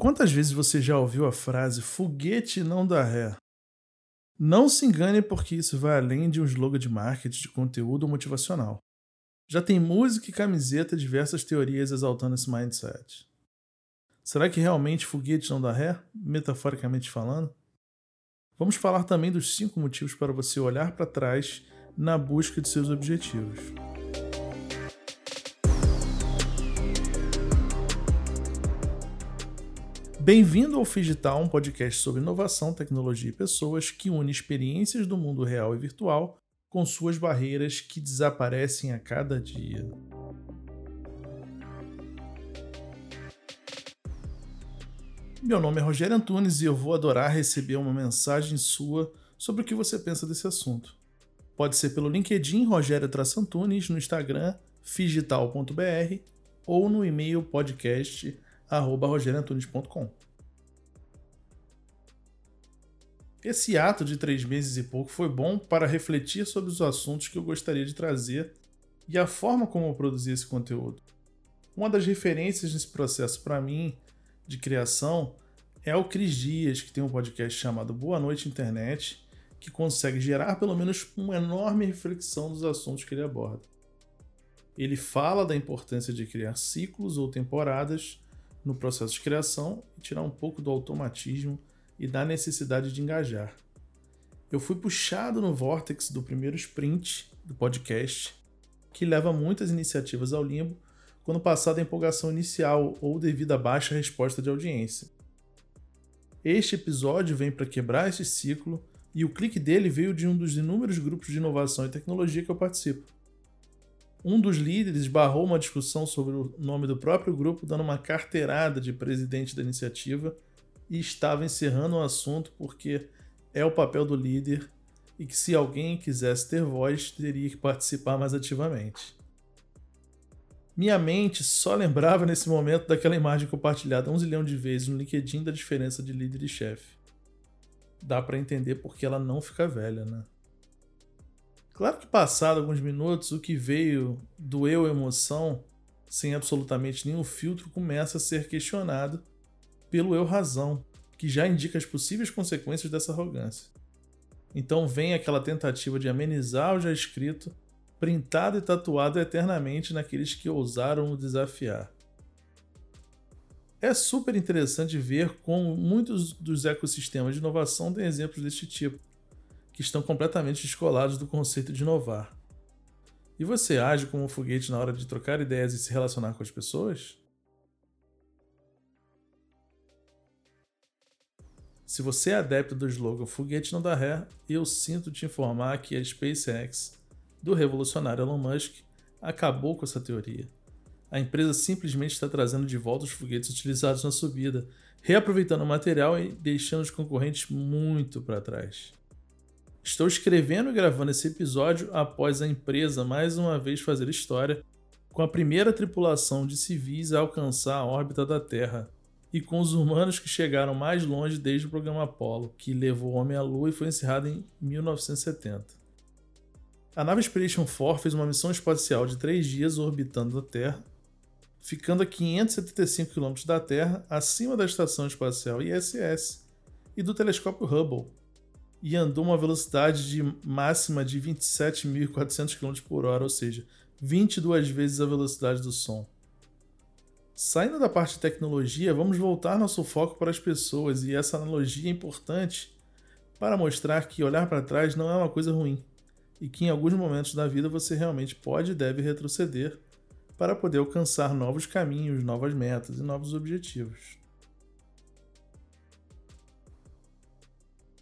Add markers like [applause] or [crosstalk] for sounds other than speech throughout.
Quantas vezes você já ouviu a frase foguete não dá ré? Não se engane porque isso vai além de um slogan de marketing de conteúdo motivacional. Já tem música e camiseta diversas teorias exaltando esse mindset. Será que realmente foguete não dá ré, metaforicamente falando? Vamos falar também dos cinco motivos para você olhar para trás na busca de seus objetivos. Bem-vindo ao Figital, um podcast sobre inovação, tecnologia e pessoas que une experiências do mundo real e virtual com suas barreiras que desaparecem a cada dia. Meu nome é Rogério Antunes e eu vou adorar receber uma mensagem sua sobre o que você pensa desse assunto. Pode ser pelo LinkedIn Rogério Antunes, no Instagram figital.br ou no e-mail podcast rogerioantunes.com. Esse ato de três meses e pouco foi bom para refletir sobre os assuntos que eu gostaria de trazer e a forma como eu produzi esse conteúdo. Uma das referências nesse processo para mim de criação é o Cris Dias, que tem um podcast chamado Boa Noite Internet, que consegue gerar pelo menos uma enorme reflexão dos assuntos que ele aborda. Ele fala da importância de criar ciclos ou temporadas no processo de criação e tirar um pouco do automatismo e da necessidade de engajar. Eu fui puxado no vórtex do primeiro sprint do podcast, que leva muitas iniciativas ao limbo quando passada a empolgação inicial ou devido à baixa resposta de audiência. Este episódio vem para quebrar esse ciclo e o clique dele veio de um dos inúmeros grupos de inovação e tecnologia que eu participo. Um dos líderes barrou uma discussão sobre o nome do próprio grupo, dando uma carteirada de presidente da iniciativa e estava encerrando o assunto porque é o papel do líder e que se alguém quisesse ter voz, teria que participar mais ativamente. Minha mente só lembrava nesse momento daquela imagem compartilhada um zilhão de vezes no LinkedIn da diferença de líder e chefe. Dá para entender porque ela não fica velha, né? Claro que passado alguns minutos, o que veio do eu emoção, sem absolutamente nenhum filtro, começa a ser questionado pelo eu razão, que já indica as possíveis consequências dessa arrogância. Então vem aquela tentativa de amenizar o já escrito, printado e tatuado eternamente naqueles que ousaram o desafiar. É super interessante ver como muitos dos ecossistemas de inovação têm exemplos deste tipo que estão completamente descolados do conceito de inovar. E você age como um foguete na hora de trocar ideias e se relacionar com as pessoas? Se você é adepto do slogan Foguete não dá ré, eu sinto te informar que a SpaceX, do revolucionário Elon Musk, acabou com essa teoria. A empresa simplesmente está trazendo de volta os foguetes utilizados na subida, reaproveitando o material e deixando os concorrentes muito para trás. Estou escrevendo e gravando esse episódio após a empresa mais uma vez fazer história com a primeira tripulação de civis a alcançar a órbita da Terra e com os humanos que chegaram mais longe desde o programa Apollo, que levou o homem à Lua e foi encerrado em 1970. A nave Expedition 4 fez uma missão espacial de três dias orbitando a Terra, ficando a 575 km da Terra, acima da Estação Espacial ISS e do telescópio Hubble, e andou uma velocidade de máxima de 27.400 km por hora, ou seja, 22 vezes a velocidade do som. Saindo da parte de tecnologia, vamos voltar nosso foco para as pessoas, e essa analogia é importante para mostrar que olhar para trás não é uma coisa ruim, e que em alguns momentos da vida você realmente pode e deve retroceder para poder alcançar novos caminhos, novas metas e novos objetivos.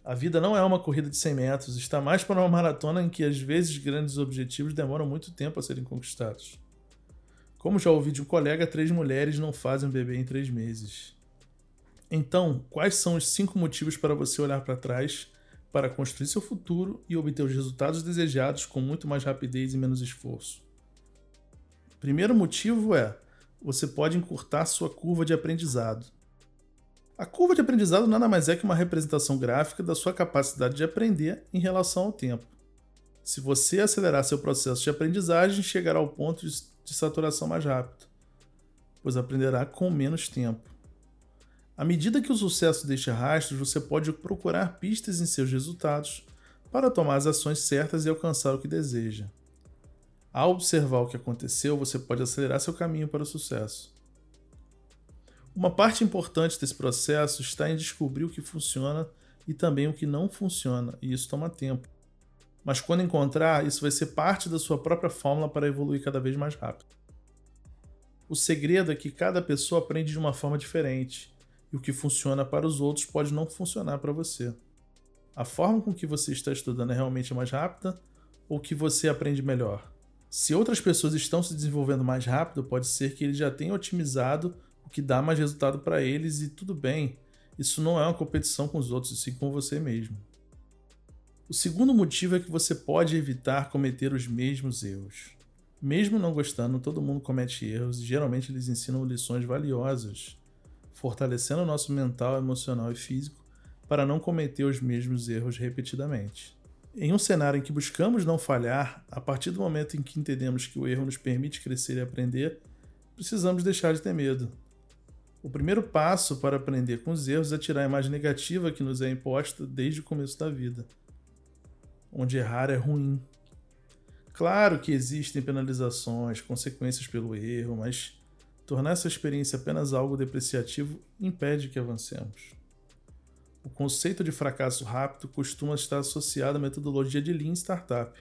A vida não é uma corrida de 100 metros, está mais para uma maratona em que às vezes grandes objetivos demoram muito tempo a serem conquistados. Como já ouvi de um colega, três mulheres não fazem um bebê em três meses. Então, quais são os cinco motivos para você olhar para trás para construir seu futuro e obter os resultados desejados com muito mais rapidez e menos esforço? Primeiro motivo é: você pode encurtar sua curva de aprendizado. A curva de aprendizado nada mais é que uma representação gráfica da sua capacidade de aprender em relação ao tempo. Se você acelerar seu processo de aprendizagem, chegará ao ponto de saturação mais rápido, pois aprenderá com menos tempo. À medida que o sucesso deixa rastros, você pode procurar pistas em seus resultados para tomar as ações certas e alcançar o que deseja. Ao observar o que aconteceu, você pode acelerar seu caminho para o sucesso. Uma parte importante desse processo está em descobrir o que funciona e também o que não funciona, e isso toma tempo. Mas quando encontrar, isso vai ser parte da sua própria fórmula para evoluir cada vez mais rápido. O segredo é que cada pessoa aprende de uma forma diferente, e o que funciona para os outros pode não funcionar para você. A forma com que você está estudando é realmente mais rápida ou que você aprende melhor? Se outras pessoas estão se desenvolvendo mais rápido, pode ser que eles já tenham otimizado que dá mais resultado para eles e tudo bem. Isso não é uma competição com os outros, e sim com você mesmo. O segundo motivo é que você pode evitar cometer os mesmos erros. Mesmo não gostando, todo mundo comete erros e geralmente eles ensinam lições valiosas, fortalecendo o nosso mental, emocional e físico para não cometer os mesmos erros repetidamente. Em um cenário em que buscamos não falhar, a partir do momento em que entendemos que o erro nos permite crescer e aprender, precisamos deixar de ter medo. O primeiro passo para aprender com os erros é tirar a imagem negativa que nos é imposta desde o começo da vida onde errar é ruim. Claro que existem penalizações, consequências pelo erro, mas tornar essa experiência apenas algo depreciativo impede que avancemos. O conceito de fracasso rápido costuma estar associado à metodologia de Lean Startup.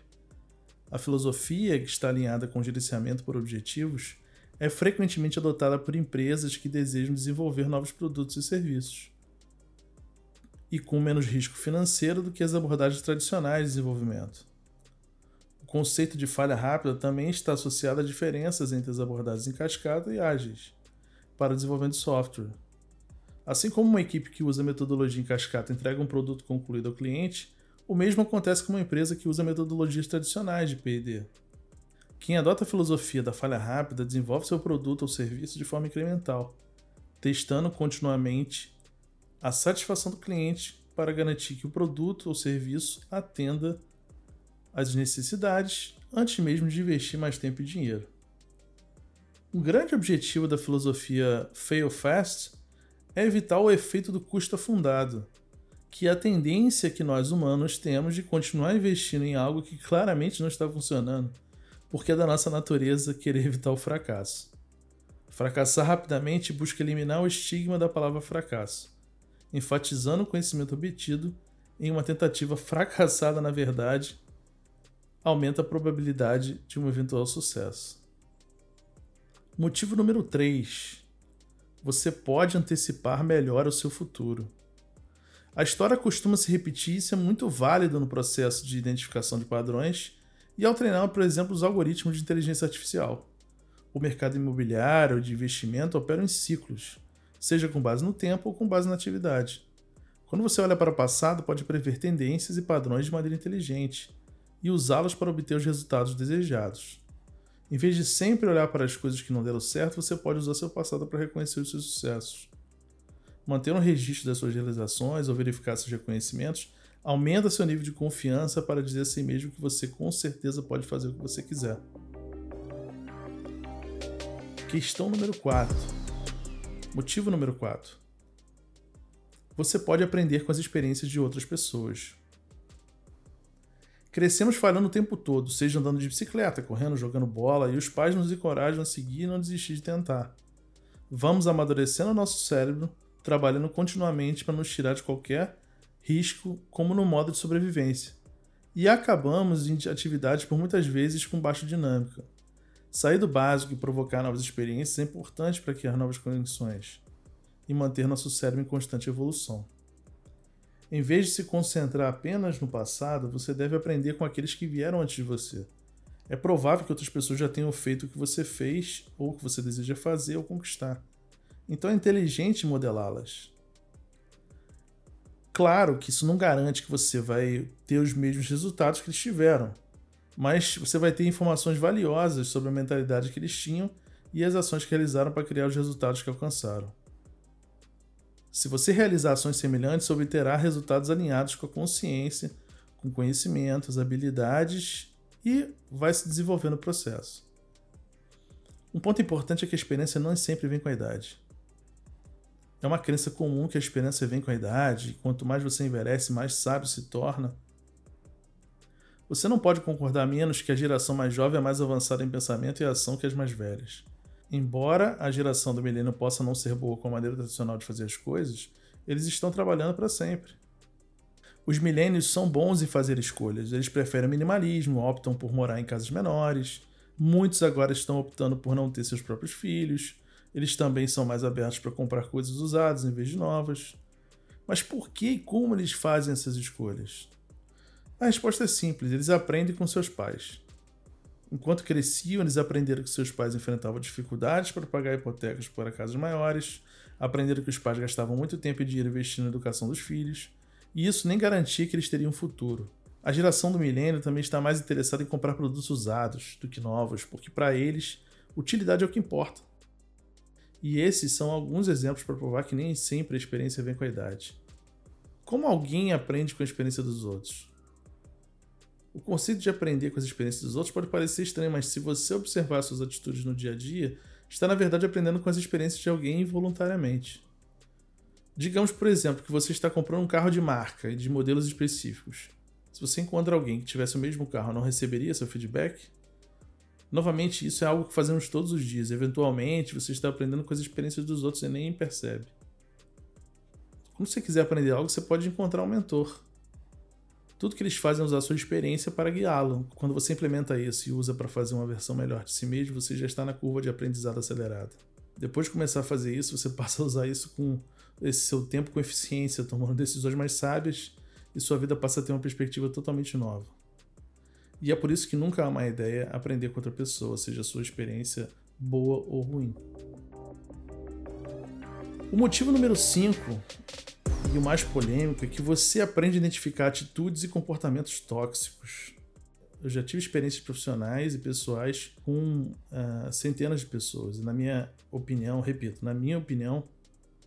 A filosofia, que está alinhada com o gerenciamento por objetivos, é frequentemente adotada por empresas que desejam desenvolver novos produtos e serviços e com menos risco financeiro do que as abordagens tradicionais de desenvolvimento. O conceito de falha rápida também está associado a diferenças entre as abordagens em cascata e ágeis para o desenvolvimento de software. Assim como uma equipe que usa metodologia em cascata entrega um produto concluído ao cliente, o mesmo acontece com uma empresa que usa metodologias tradicionais de P&D. Quem adota a filosofia da falha rápida desenvolve seu produto ou serviço de forma incremental, testando continuamente a satisfação do cliente para garantir que o produto ou serviço atenda às necessidades antes mesmo de investir mais tempo e dinheiro. Um grande objetivo da filosofia Fail Fast é evitar o efeito do custo afundado, que é a tendência que nós humanos temos de continuar investindo em algo que claramente não está funcionando, porque é da nossa natureza querer evitar o fracasso. Fracassar rapidamente busca eliminar o estigma da palavra fracasso enfatizando o conhecimento obtido em uma tentativa [laughs] fracassada na verdade, aumenta a probabilidade de um eventual sucesso. Motivo número 3. Você pode antecipar melhor o seu futuro. A história costuma se repetir e isso é muito válido no processo de identificação de padrões e ao treinar, por exemplo, os algoritmos de inteligência artificial. O mercado imobiliário de investimento opera em ciclos seja com base no tempo ou com base na atividade. Quando você olha para o passado, pode prever tendências e padrões de maneira inteligente e usá-los para obter os resultados desejados. Em vez de sempre olhar para as coisas que não deram certo, você pode usar seu passado para reconhecer os seus sucessos. Manter um registro das suas realizações ou verificar seus reconhecimentos aumenta seu nível de confiança para dizer a si mesmo que você com certeza pode fazer o que você quiser. Questão número 4. Motivo número 4. Você pode aprender com as experiências de outras pessoas. Crescemos falhando o tempo todo, seja andando de bicicleta, correndo, jogando bola, e os pais nos encorajam a seguir e não desistir de tentar. Vamos amadurecendo nosso cérebro, trabalhando continuamente para nos tirar de qualquer risco, como no modo de sobrevivência. E acabamos em atividades por muitas vezes com baixa dinâmica, Sair do básico e provocar novas experiências é importante para criar novas conexões e manter nosso cérebro em constante evolução. Em vez de se concentrar apenas no passado, você deve aprender com aqueles que vieram antes de você. É provável que outras pessoas já tenham feito o que você fez ou o que você deseja fazer ou conquistar. Então é inteligente modelá-las. Claro que isso não garante que você vai ter os mesmos resultados que eles tiveram, mas você vai ter informações valiosas sobre a mentalidade que eles tinham e as ações que realizaram para criar os resultados que alcançaram. Se você realizar ações semelhantes, obterá resultados alinhados com a consciência, com conhecimentos, habilidades e vai se desenvolvendo o processo. Um ponto importante é que a experiência não sempre vem com a idade. É uma crença comum que a experiência vem com a idade, e quanto mais você envelhece, mais sábio se torna. Você não pode concordar menos que a geração mais jovem é mais avançada em pensamento e ação que as mais velhas. Embora a geração do milênio possa não ser boa com a maneira tradicional de fazer as coisas, eles estão trabalhando para sempre. Os milênios são bons em fazer escolhas, eles preferem minimalismo, optam por morar em casas menores. Muitos agora estão optando por não ter seus próprios filhos. Eles também são mais abertos para comprar coisas usadas em vez de novas. Mas por que e como eles fazem essas escolhas? A resposta é simples: eles aprendem com seus pais. Enquanto cresciam, eles aprenderam que seus pais enfrentavam dificuldades para pagar hipotecas para casas maiores, aprenderam que os pais gastavam muito tempo e dinheiro investindo na educação dos filhos, e isso nem garantia que eles teriam um futuro. A geração do milênio também está mais interessada em comprar produtos usados do que novos, porque para eles, utilidade é o que importa. E esses são alguns exemplos para provar que nem sempre a experiência vem com a idade. Como alguém aprende com a experiência dos outros? O conceito de aprender com as experiências dos outros pode parecer estranho, mas se você observar suas atitudes no dia a dia, está na verdade aprendendo com as experiências de alguém involuntariamente. Digamos, por exemplo, que você está comprando um carro de marca e de modelos específicos. Se você encontra alguém que tivesse o mesmo carro, não receberia seu feedback? Novamente, isso é algo que fazemos todos os dias. Eventualmente, você está aprendendo com as experiências dos outros e nem percebe. Quando você quiser aprender algo, você pode encontrar um mentor. Tudo que eles fazem é usar a sua experiência para guiá-lo. Quando você implementa isso e usa para fazer uma versão melhor de si mesmo, você já está na curva de aprendizado acelerada. Depois de começar a fazer isso, você [laughs] passa a usar isso com esse seu tempo com eficiência, tomando decisões mais sábias e sua vida passa a ter uma perspectiva totalmente nova. E é por isso que nunca há uma ideia aprender com outra pessoa, seja a sua experiência boa ou ruim. O motivo número 5 e o mais polêmico é que você aprende a identificar atitudes e comportamentos tóxicos. Eu já tive experiências profissionais e pessoais com uh, centenas de pessoas. E na minha opinião, repito, na minha opinião,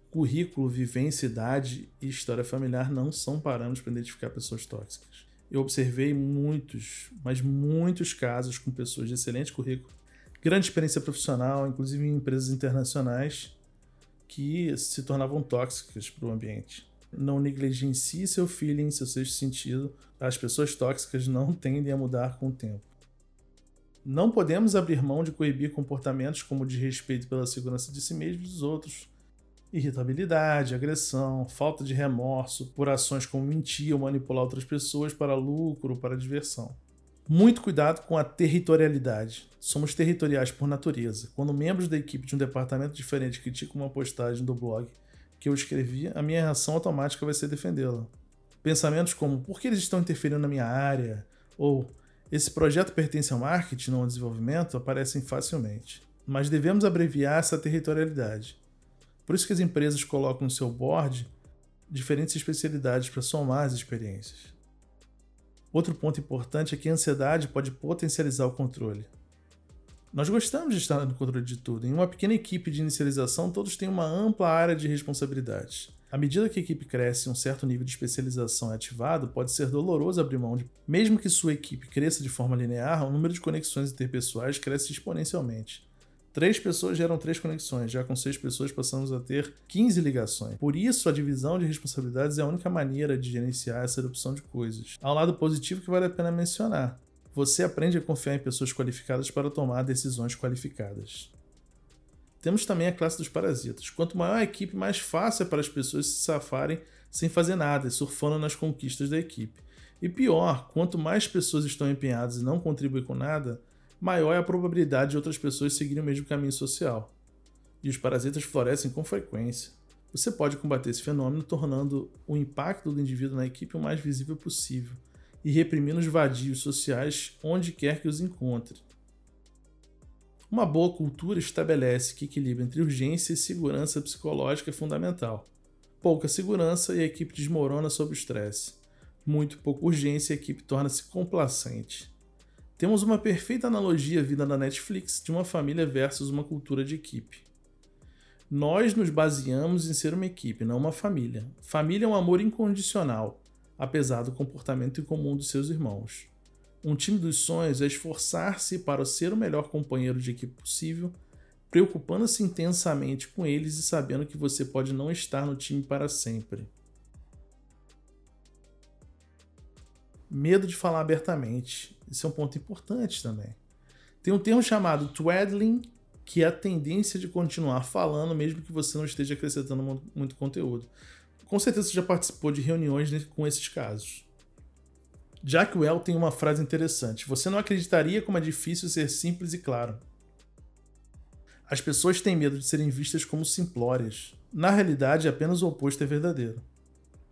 currículo, vivência, idade e história familiar não são parâmetros para identificar pessoas tóxicas. Eu observei muitos, mas muitos casos com pessoas de excelente currículo, grande experiência profissional, inclusive em empresas internacionais, que se tornavam tóxicas para o ambiente. Não negligencie seu feeling, seu sexto sentido. As pessoas tóxicas não [laughs] tendem a mudar com o tempo. Não podemos abrir mão de coibir comportamentos como o de respeito pela segurança de si mesmo e dos outros, irritabilidade, agressão, falta de remorso por ações como mentir ou manipular outras pessoas para lucro ou para diversão. Muito cuidado com a territorialidade. Somos territoriais por natureza. Quando membros da equipe de um departamento diferente criticam uma postagem do blog que eu escrevi, a minha reação automática vai ser defendê-la. Pensamentos como por que eles estão interferindo na minha área? Ou esse projeto pertence ao marketing, não ao desenvolvimento, aparecem facilmente. Mas devemos abreviar essa territorialidade. Por isso que as empresas colocam no seu board diferentes especialidades para somar as experiências. Outro ponto importante é que a ansiedade pode potencializar o controle. Nós gostamos de estar no controle de tudo. Em uma pequena equipe de inicialização, todos têm uma ampla área de responsabilidades. À medida que a equipe cresce e um certo nível de especialização é ativado, pode ser doloroso abrir mão de. Mesmo que sua equipe cresça de forma linear, o número de conexões interpessoais cresce exponencialmente. Três pessoas geram três conexões, já com seis pessoas passamos a ter 15 ligações. Por isso, a divisão de responsabilidades é a única maneira de gerenciar essa erupção de coisas. Há um lado positivo que vale a pena mencionar. Você aprende a confiar em pessoas qualificadas para tomar decisões qualificadas. Temos também a classe dos parasitas. Quanto maior a equipe, mais fácil é para as pessoas se safarem sem fazer nada, surfando nas conquistas da equipe. E pior, quanto mais pessoas estão empenhadas e não contribuem com nada, maior é a probabilidade de outras pessoas seguirem o mesmo caminho social. E os parasitas florescem com frequência. Você pode combater esse fenômeno tornando o impacto do indivíduo na equipe o mais visível possível e reprimindo os vadios sociais onde quer que os encontre. Uma boa cultura estabelece que equilíbrio entre urgência e segurança psicológica é fundamental. Pouca segurança e a equipe desmorona sob o estresse. Muito pouca urgência e a equipe torna-se complacente. Temos uma perfeita analogia vinda da Netflix de uma família versus uma cultura de equipe. Nós nos baseamos em ser uma equipe, não uma família. Família é um amor incondicional, apesar do comportamento incomum dos seus irmãos. Um time dos sonhos é esforçar-se para ser o melhor companheiro de equipe possível, preocupando-se intensamente com eles e sabendo que você pode não estar no time para sempre. Medo de falar abertamente. Isso é um ponto importante também. Tem um termo chamado twaddling, que é a tendência de continuar falando mesmo que você não esteja acrescentando muito conteúdo. Com certeza você já participou de reuniões com esses casos. Jack Well tem uma frase interessante: Você não acreditaria como é difícil ser simples e claro. As pessoas têm medo de serem vistas como simplórias. Na realidade, apenas o oposto é verdadeiro.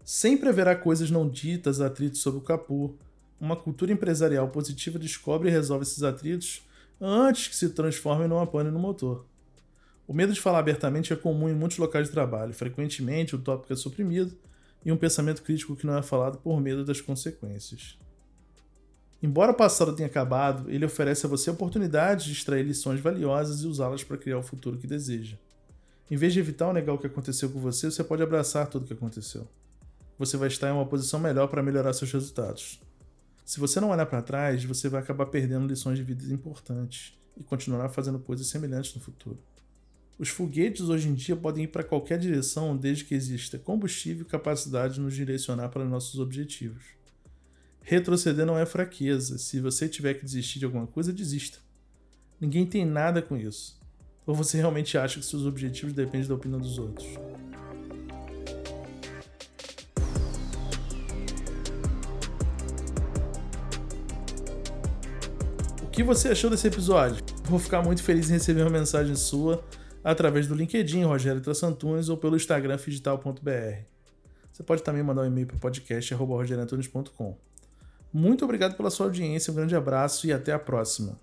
Sempre haverá coisas não ditas, atritos sobre o capô. Uma cultura empresarial positiva descobre e resolve esses atritos antes que se transformem numa pane no motor. O medo de falar abertamente é comum em muitos locais de trabalho. Frequentemente, o tópico é suprimido e um pensamento crítico que não é falado por medo das consequências. Embora o passado tenha acabado, ele oferece a você a oportunidade de extrair lições valiosas e usá-las para criar o futuro que deseja. Em vez de evitar ou negar o que aconteceu com você, você pode abraçar tudo o que aconteceu. Você vai estar em uma posição melhor para melhorar seus resultados. Se você não olhar para trás, você vai acabar perdendo lições de vida importantes e continuará fazendo coisas semelhantes no futuro. Os foguetes hoje em dia podem ir para qualquer direção desde que exista combustível e capacidade de nos direcionar para nossos objetivos. Retroceder não é fraqueza. Se você tiver que desistir de alguma coisa, desista. Ninguém tem nada com isso. Ou você realmente acha que seus objetivos dependem da opinião dos outros? Que você achou desse episódio? Vou ficar muito feliz em receber uma mensagem sua através do LinkedIn, Rogério Trassantunes, ou pelo Instagram fidital.br. Você pode também mandar um e-mail para o podcast.rogerioantunes.com. Muito obrigado pela sua audiência, um grande abraço e até a próxima.